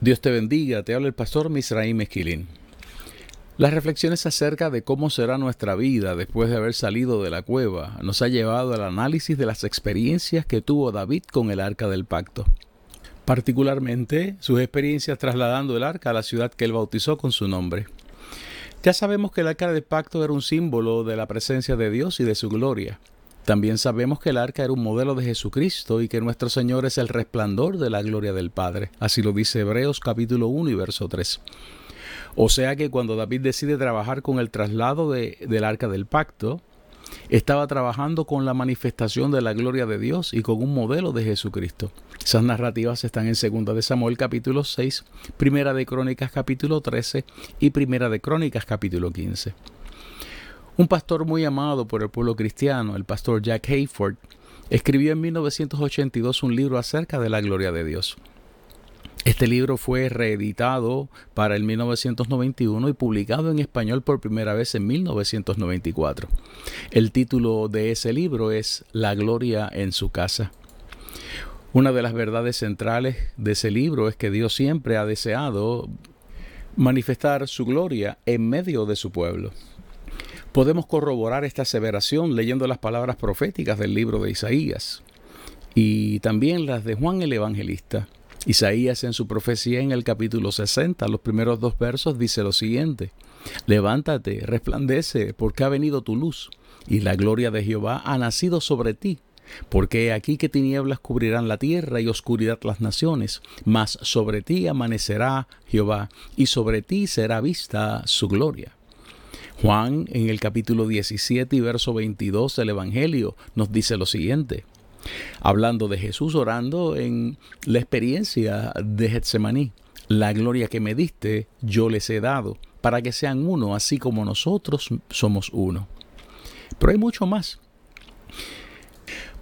Dios te bendiga, te habla el pastor Misraim Esquilín. Las reflexiones acerca de cómo será nuestra vida después de haber salido de la cueva nos ha llevado al análisis de las experiencias que tuvo David con el arca del pacto. Particularmente sus experiencias trasladando el arca a la ciudad que él bautizó con su nombre. Ya sabemos que el arca del pacto era un símbolo de la presencia de Dios y de su gloria. También sabemos que el arca era un modelo de Jesucristo y que nuestro Señor es el resplandor de la gloria del Padre. Así lo dice Hebreos capítulo 1 y verso 3. O sea que cuando David decide trabajar con el traslado de, del arca del pacto, estaba trabajando con la manifestación de la gloria de Dios y con un modelo de Jesucristo. Esas narrativas están en 2 de Samuel capítulo 6, Primera de Crónicas capítulo 13 y Primera de Crónicas capítulo 15. Un pastor muy amado por el pueblo cristiano, el pastor Jack Hayford, escribió en 1982 un libro acerca de la gloria de Dios. Este libro fue reeditado para el 1991 y publicado en español por primera vez en 1994. El título de ese libro es La gloria en su casa. Una de las verdades centrales de ese libro es que Dios siempre ha deseado manifestar su gloria en medio de su pueblo. Podemos corroborar esta aseveración leyendo las palabras proféticas del libro de Isaías y también las de Juan el Evangelista. Isaías en su profecía en el capítulo 60, los primeros dos versos, dice lo siguiente, Levántate, resplandece, porque ha venido tu luz, y la gloria de Jehová ha nacido sobre ti. Porque aquí que tinieblas cubrirán la tierra y oscuridad las naciones, mas sobre ti amanecerá Jehová, y sobre ti será vista su gloria. Juan en el capítulo 17 y verso 22 del Evangelio nos dice lo siguiente, hablando de Jesús orando en la experiencia de Getsemaní. La gloria que me diste yo les he dado, para que sean uno, así como nosotros somos uno. Pero hay mucho más.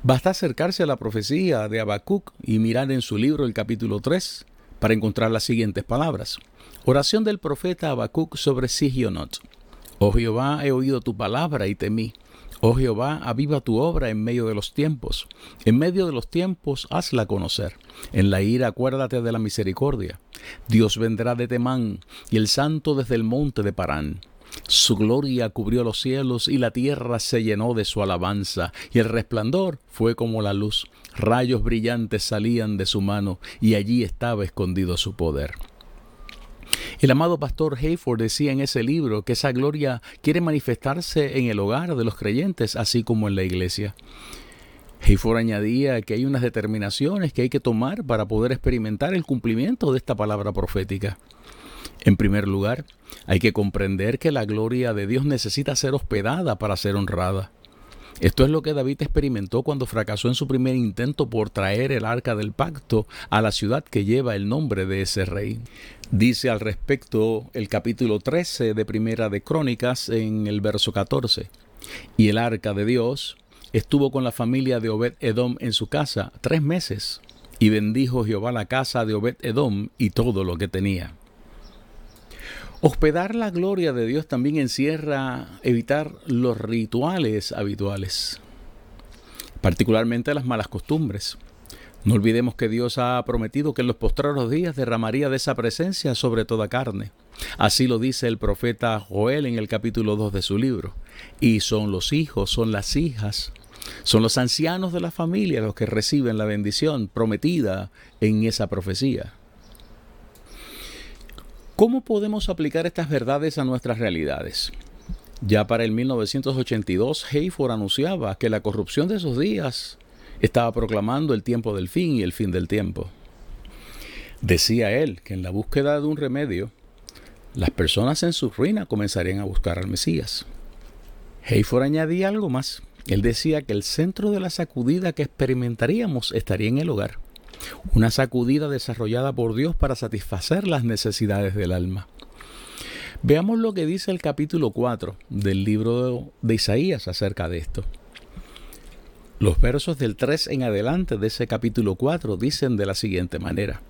Basta acercarse a la profecía de Habacuc y mirar en su libro el capítulo 3 para encontrar las siguientes palabras. Oración del profeta Habacuc sobre Sigionot. Oh Jehová, he oído tu palabra y temí. Oh Jehová, aviva tu obra en medio de los tiempos. En medio de los tiempos, hazla conocer. En la ira, acuérdate de la misericordia. Dios vendrá de Temán y el santo desde el monte de Parán. Su gloria cubrió los cielos y la tierra se llenó de su alabanza, y el resplandor fue como la luz. Rayos brillantes salían de su mano, y allí estaba escondido su poder. El amado pastor Hayford decía en ese libro que esa gloria quiere manifestarse en el hogar de los creyentes, así como en la iglesia. Hayford añadía que hay unas determinaciones que hay que tomar para poder experimentar el cumplimiento de esta palabra profética. En primer lugar, hay que comprender que la gloria de Dios necesita ser hospedada para ser honrada. Esto es lo que David experimentó cuando fracasó en su primer intento por traer el arca del pacto a la ciudad que lleva el nombre de ese rey. Dice al respecto el capítulo 13 de Primera de Crónicas en el verso 14. Y el arca de Dios estuvo con la familia de Obed Edom en su casa tres meses, y bendijo Jehová la casa de Obed Edom y todo lo que tenía. Hospedar la gloria de Dios también encierra evitar los rituales habituales, particularmente las malas costumbres. No olvidemos que Dios ha prometido que en los postreros días derramaría de esa presencia sobre toda carne. Así lo dice el profeta Joel en el capítulo 2 de su libro. Y son los hijos, son las hijas, son los ancianos de la familia los que reciben la bendición prometida en esa profecía. ¿Cómo podemos aplicar estas verdades a nuestras realidades? Ya para el 1982, Hayford anunciaba que la corrupción de esos días estaba proclamando el tiempo del fin y el fin del tiempo. Decía él que en la búsqueda de un remedio, las personas en su ruina comenzarían a buscar al Mesías. Hayford añadía algo más. Él decía que el centro de la sacudida que experimentaríamos estaría en el hogar. Una sacudida desarrollada por Dios para satisfacer las necesidades del alma. Veamos lo que dice el capítulo 4 del libro de Isaías acerca de esto. Los versos del 3 en adelante de ese capítulo 4 dicen de la siguiente manera.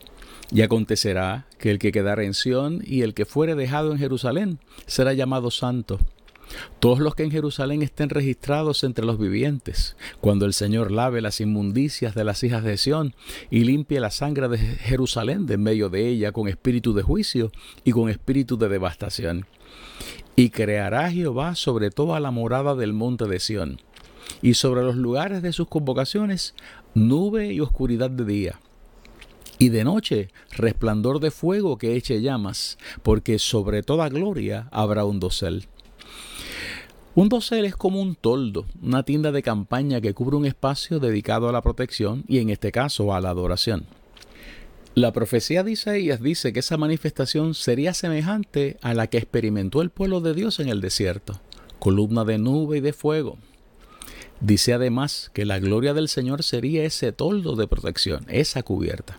Y acontecerá que el que quedara en Sión y el que fuere dejado en Jerusalén será llamado santo. Todos los que en Jerusalén estén registrados entre los vivientes, cuando el Señor lave las inmundicias de las hijas de Sión y limpie la sangre de Jerusalén de en medio de ella con espíritu de juicio y con espíritu de devastación. Y creará Jehová sobre toda la morada del monte de Sión, y sobre los lugares de sus convocaciones nube y oscuridad de día y de noche resplandor de fuego que eche llamas, porque sobre toda gloria habrá un dosel. Un dosel es como un toldo, una tienda de campaña que cubre un espacio dedicado a la protección y en este caso a la adoración. La profecía de Isaías dice que esa manifestación sería semejante a la que experimentó el pueblo de Dios en el desierto, columna de nube y de fuego. Dice además que la gloria del Señor sería ese toldo de protección, esa cubierta.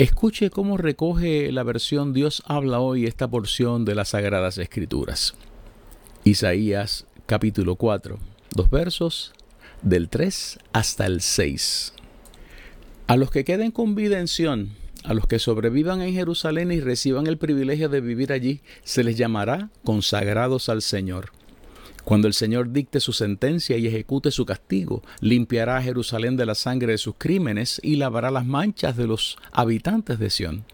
Escuche cómo recoge la versión Dios habla hoy esta porción de las Sagradas Escrituras. Isaías capítulo 4, dos versos del 3 hasta el 6. A los que queden con vida en Sión, a los que sobrevivan en Jerusalén y reciban el privilegio de vivir allí, se les llamará consagrados al Señor. Cuando el Señor dicte su sentencia y ejecute su castigo, limpiará a Jerusalén de la sangre de sus crímenes y lavará las manchas de los habitantes de Sión.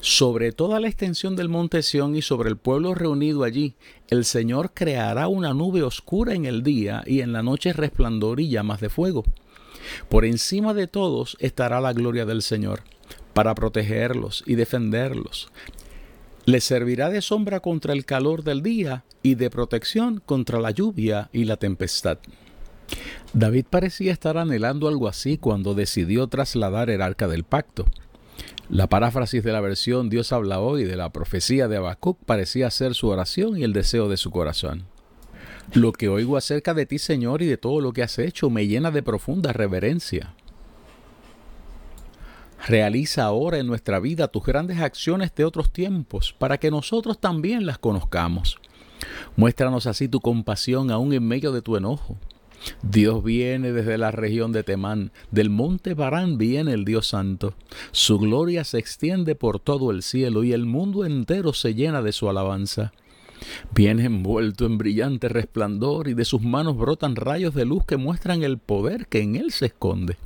Sobre toda la extensión del monte Sión y sobre el pueblo reunido allí, el Señor creará una nube oscura en el día y en la noche resplandor y llamas de fuego. Por encima de todos estará la gloria del Señor, para protegerlos y defenderlos, le servirá de sombra contra el calor del día y de protección contra la lluvia y la tempestad. David parecía estar anhelando algo así cuando decidió trasladar el arca del pacto. La paráfrasis de la versión Dios habla hoy de la profecía de Habacuc parecía ser su oración y el deseo de su corazón. Lo que oigo acerca de ti, Señor, y de todo lo que has hecho me llena de profunda reverencia. Realiza ahora en nuestra vida tus grandes acciones de otros tiempos para que nosotros también las conozcamos. Muéstranos así tu compasión aún en medio de tu enojo. Dios viene desde la región de Temán, del monte Barán viene el Dios Santo. Su gloria se extiende por todo el cielo y el mundo entero se llena de su alabanza. Viene envuelto en brillante resplandor y de sus manos brotan rayos de luz que muestran el poder que en él se esconde.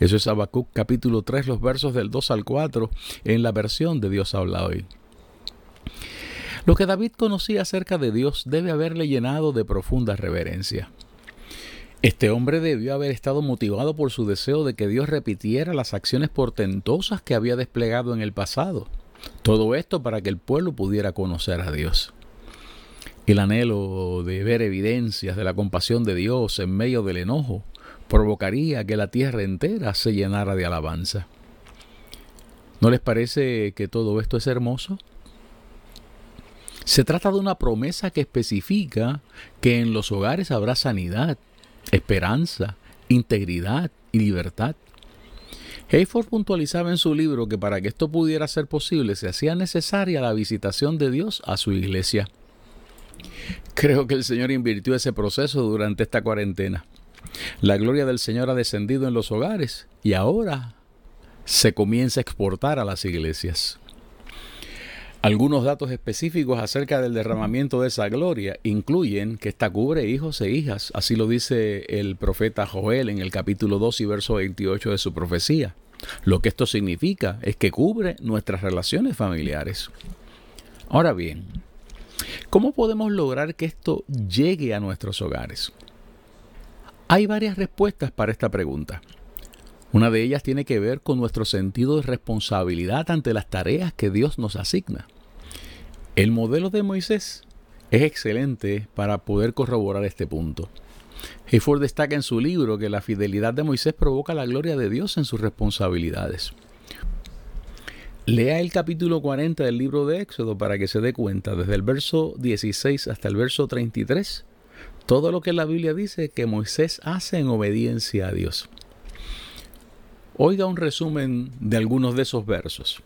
Eso es Habacuc capítulo 3, los versos del 2 al 4, en la versión de Dios habla hoy. Lo que David conocía acerca de Dios debe haberle llenado de profunda reverencia. Este hombre debió haber estado motivado por su deseo de que Dios repitiera las acciones portentosas que había desplegado en el pasado. Todo esto para que el pueblo pudiera conocer a Dios. El anhelo de ver evidencias de la compasión de Dios en medio del enojo provocaría que la tierra entera se llenara de alabanza. ¿No les parece que todo esto es hermoso? Se trata de una promesa que especifica que en los hogares habrá sanidad, esperanza, integridad y libertad. Hayford puntualizaba en su libro que para que esto pudiera ser posible se hacía necesaria la visitación de Dios a su iglesia. Creo que el Señor invirtió ese proceso durante esta cuarentena. La gloria del Señor ha descendido en los hogares y ahora se comienza a exportar a las iglesias. Algunos datos específicos acerca del derramamiento de esa gloria incluyen que esta cubre hijos e hijas, así lo dice el profeta Joel en el capítulo 2 y verso 28 de su profecía. Lo que esto significa es que cubre nuestras relaciones familiares. Ahora bien, ¿cómo podemos lograr que esto llegue a nuestros hogares? Hay varias respuestas para esta pregunta. Una de ellas tiene que ver con nuestro sentido de responsabilidad ante las tareas que Dios nos asigna. El modelo de Moisés es excelente para poder corroborar este punto. Hayford destaca en su libro que la fidelidad de Moisés provoca la gloria de Dios en sus responsabilidades. Lea el capítulo 40 del libro de Éxodo para que se dé cuenta, desde el verso 16 hasta el verso 33, todo lo que la Biblia dice que Moisés hace en obediencia a Dios. Oiga un resumen de algunos de esos versos.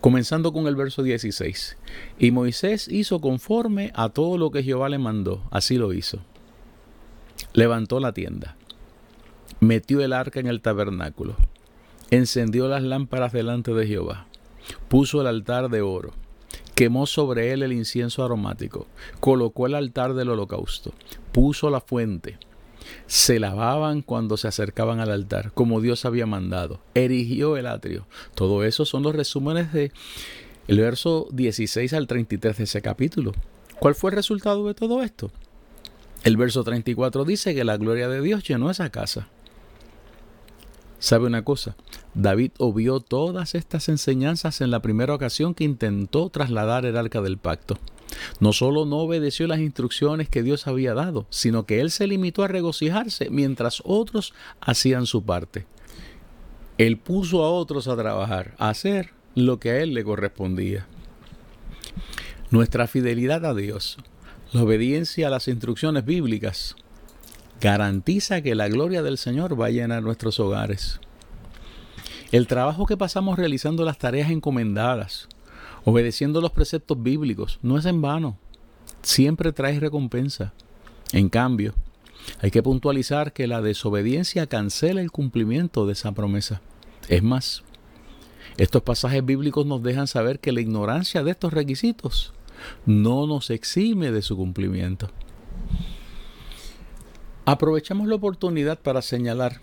Comenzando con el verso 16. Y Moisés hizo conforme a todo lo que Jehová le mandó. Así lo hizo. Levantó la tienda. Metió el arca en el tabernáculo. Encendió las lámparas delante de Jehová. Puso el altar de oro. Quemó sobre él el incienso aromático. Colocó el altar del holocausto. Puso la fuente se lavaban cuando se acercaban al altar, como Dios había mandado. Erigió el atrio. Todo eso son los resúmenes de el verso 16 al 33 de ese capítulo. ¿Cuál fue el resultado de todo esto? El verso 34 dice que la gloria de Dios llenó esa casa. ¿Sabe una cosa? David obvió todas estas enseñanzas en la primera ocasión que intentó trasladar el arca del pacto. No solo no obedeció las instrucciones que Dios había dado, sino que él se limitó a regocijarse mientras otros hacían su parte. Él puso a otros a trabajar, a hacer lo que a él le correspondía. Nuestra fidelidad a Dios, la obediencia a las instrucciones bíblicas, garantiza que la gloria del Señor va a llenar nuestros hogares. El trabajo que pasamos realizando las tareas encomendadas, obedeciendo los preceptos bíblicos, no es en vano. Siempre trae recompensa. En cambio, hay que puntualizar que la desobediencia cancela el cumplimiento de esa promesa. Es más, estos pasajes bíblicos nos dejan saber que la ignorancia de estos requisitos no nos exime de su cumplimiento. Aprovechamos la oportunidad para señalar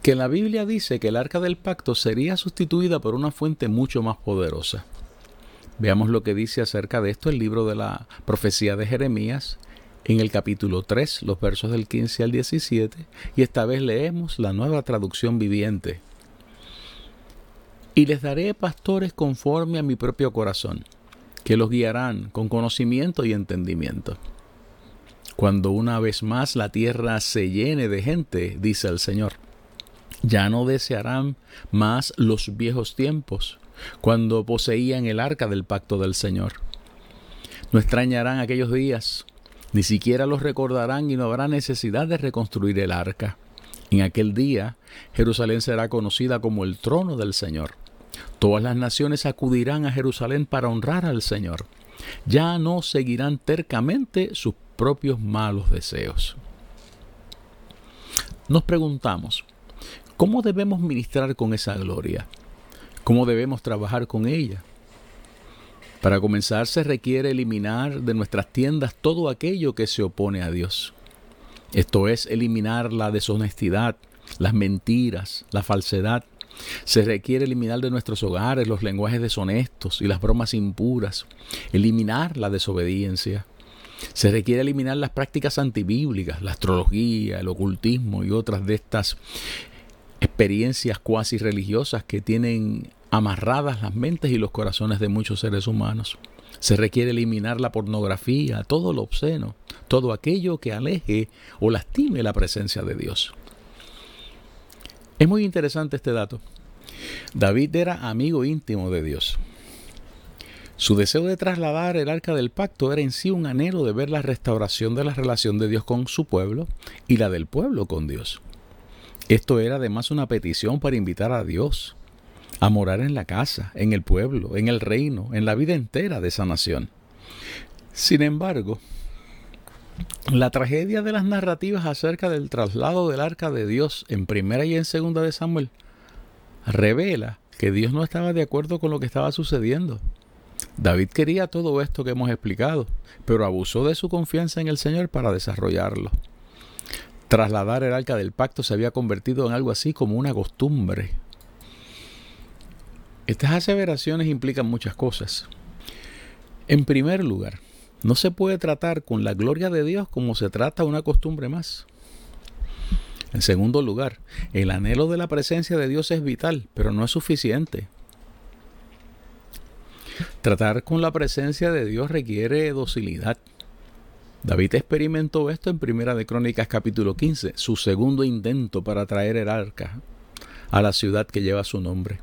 que la Biblia dice que el arca del pacto sería sustituida por una fuente mucho más poderosa. Veamos lo que dice acerca de esto el libro de la profecía de Jeremías en el capítulo 3, los versos del 15 al 17, y esta vez leemos la nueva traducción viviente. Y les daré pastores conforme a mi propio corazón, que los guiarán con conocimiento y entendimiento. Cuando una vez más la tierra se llene de gente, dice el Señor ya no desearán más los viejos tiempos, cuando poseían el arca del pacto del Señor. No extrañarán aquellos días, ni siquiera los recordarán y no habrá necesidad de reconstruir el arca. En aquel día Jerusalén será conocida como el trono del Señor. Todas las naciones acudirán a Jerusalén para honrar al Señor. Ya no seguirán tercamente sus propios malos deseos. Nos preguntamos, ¿Cómo debemos ministrar con esa gloria? ¿Cómo debemos trabajar con ella? Para comenzar se requiere eliminar de nuestras tiendas todo aquello que se opone a Dios. Esto es eliminar la deshonestidad, las mentiras, la falsedad. Se requiere eliminar de nuestros hogares los lenguajes deshonestos y las bromas impuras. Eliminar la desobediencia. Se requiere eliminar las prácticas antibíblicas, la astrología, el ocultismo y otras de estas experiencias cuasi religiosas que tienen amarradas las mentes y los corazones de muchos seres humanos. Se requiere eliminar la pornografía, todo lo obsceno, todo aquello que aleje o lastime la presencia de Dios. Es muy interesante este dato. David era amigo íntimo de Dios. Su deseo de trasladar el arca del pacto era en sí un anhelo de ver la restauración de la relación de Dios con su pueblo y la del pueblo con Dios. Esto era además una petición para invitar a Dios a morar en la casa, en el pueblo, en el reino, en la vida entera de esa nación. Sin embargo, la tragedia de las narrativas acerca del traslado del arca de Dios en primera y en segunda de Samuel revela que Dios no estaba de acuerdo con lo que estaba sucediendo. David quería todo esto que hemos explicado, pero abusó de su confianza en el Señor para desarrollarlo. Trasladar el arca del pacto se había convertido en algo así como una costumbre. Estas aseveraciones implican muchas cosas. En primer lugar, no se puede tratar con la gloria de Dios como se trata una costumbre más. En segundo lugar, el anhelo de la presencia de Dios es vital, pero no es suficiente. Tratar con la presencia de Dios requiere docilidad. David experimentó esto en Primera de Crónicas capítulo 15, su segundo intento para traer el arca a la ciudad que lleva su nombre.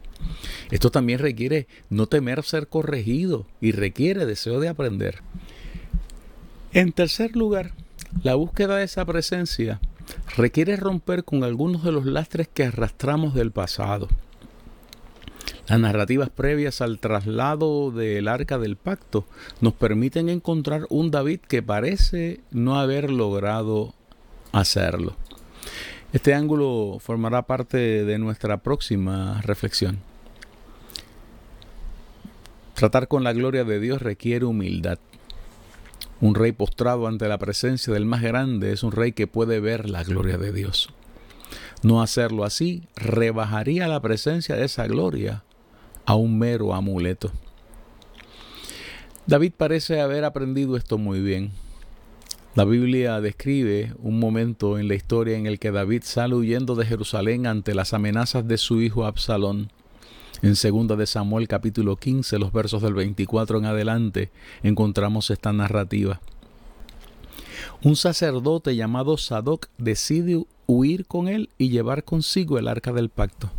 Esto también requiere no temer ser corregido y requiere deseo de aprender. En tercer lugar, la búsqueda de esa presencia requiere romper con algunos de los lastres que arrastramos del pasado. Las narrativas previas al traslado del arca del pacto nos permiten encontrar un David que parece no haber logrado hacerlo. Este ángulo formará parte de nuestra próxima reflexión. Tratar con la gloria de Dios requiere humildad. Un rey postrado ante la presencia del más grande es un rey que puede ver la gloria de Dios. No hacerlo así rebajaría la presencia de esa gloria a un mero amuleto. David parece haber aprendido esto muy bien. La Biblia describe un momento en la historia en el que David sale huyendo de Jerusalén ante las amenazas de su hijo Absalón. En 2 de Samuel capítulo 15, los versos del 24 en adelante, encontramos esta narrativa. Un sacerdote llamado Sadoc decide huir con él y llevar consigo el arca del pacto.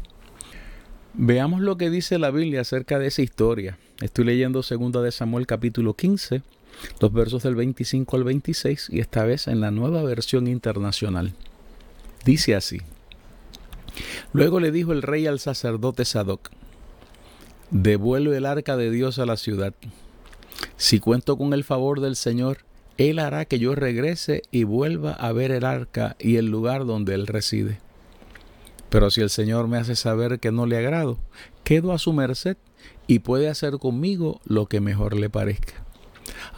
Veamos lo que dice la Biblia acerca de esa historia. Estoy leyendo 2 de Samuel capítulo 15, los versos del 25 al 26 y esta vez en la nueva versión internacional. Dice así. Luego le dijo el rey al sacerdote Sadoc, Devuelve el arca de Dios a la ciudad. Si cuento con el favor del Señor, Él hará que yo regrese y vuelva a ver el arca y el lugar donde Él reside. Pero si el Señor me hace saber que no le agrado, quedo a su merced y puede hacer conmigo lo que mejor le parezca.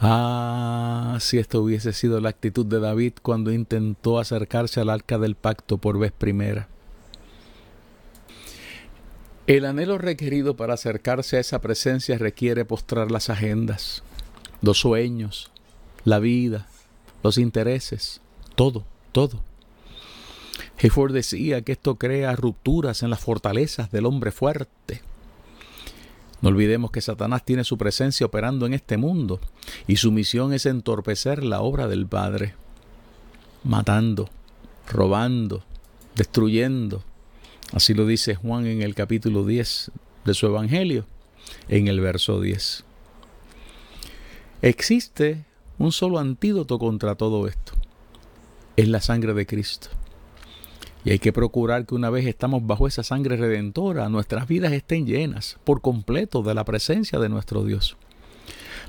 Ah, si esto hubiese sido la actitud de David cuando intentó acercarse al arca del pacto por vez primera. El anhelo requerido para acercarse a esa presencia requiere postrar las agendas, los sueños, la vida, los intereses, todo, todo. Hayford decía que esto crea rupturas en las fortalezas del hombre fuerte. No olvidemos que Satanás tiene su presencia operando en este mundo y su misión es entorpecer la obra del Padre, matando, robando, destruyendo, Así lo dice Juan en el capítulo 10 de su Evangelio, en el verso 10. Existe un solo antídoto contra todo esto. Es la sangre de Cristo. Y hay que procurar que una vez estamos bajo esa sangre redentora, nuestras vidas estén llenas por completo de la presencia de nuestro Dios.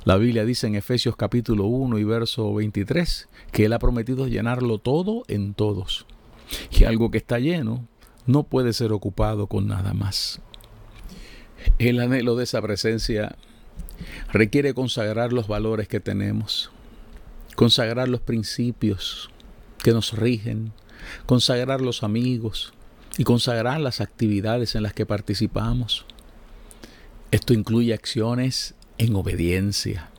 La Biblia dice en Efesios capítulo 1 y verso 23 que Él ha prometido llenarlo todo en todos. Y algo que está lleno no puede ser ocupado con nada más. El anhelo de esa presencia requiere consagrar los valores que tenemos, consagrar los principios que nos rigen, consagrar los amigos y consagrar las actividades en las que participamos. Esto incluye acciones en obediencia.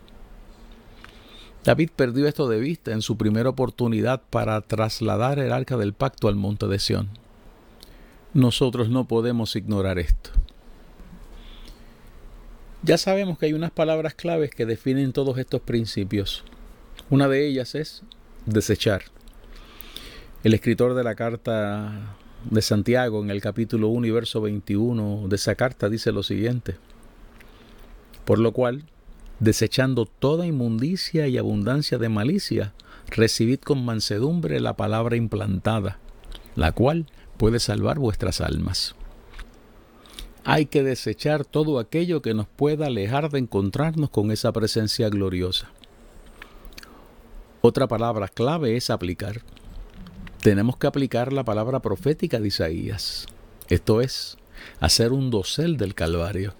David perdió esto de vista en su primera oportunidad para trasladar el arca del pacto al monte de Sión. Nosotros no podemos ignorar esto. Ya sabemos que hay unas palabras claves que definen todos estos principios. Una de ellas es desechar. El escritor de la carta de Santiago en el capítulo 1 y verso 21 de esa carta dice lo siguiente. Por lo cual, desechando toda inmundicia y abundancia de malicia, recibid con mansedumbre la palabra implantada, la cual puede salvar vuestras almas. Hay que desechar todo aquello que nos pueda alejar de encontrarnos con esa presencia gloriosa. Otra palabra clave es aplicar. Tenemos que aplicar la palabra profética de Isaías. Esto es, hacer un dosel del Calvario.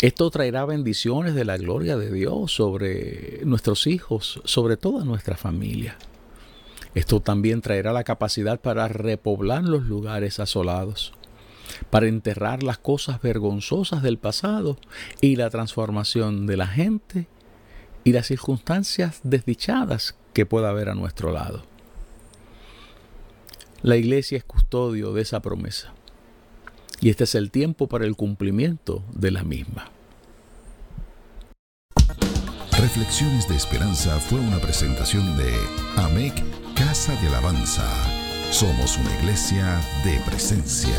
Esto traerá bendiciones de la gloria de Dios sobre nuestros hijos, sobre toda nuestra familia. Esto también traerá la capacidad para repoblar los lugares asolados, para enterrar las cosas vergonzosas del pasado y la transformación de la gente y las circunstancias desdichadas que pueda haber a nuestro lado. La iglesia es custodio de esa promesa y este es el tiempo para el cumplimiento de la misma. Reflexiones de Esperanza fue una presentación de AMEC Casa de Alabanza. Somos una iglesia de presencia.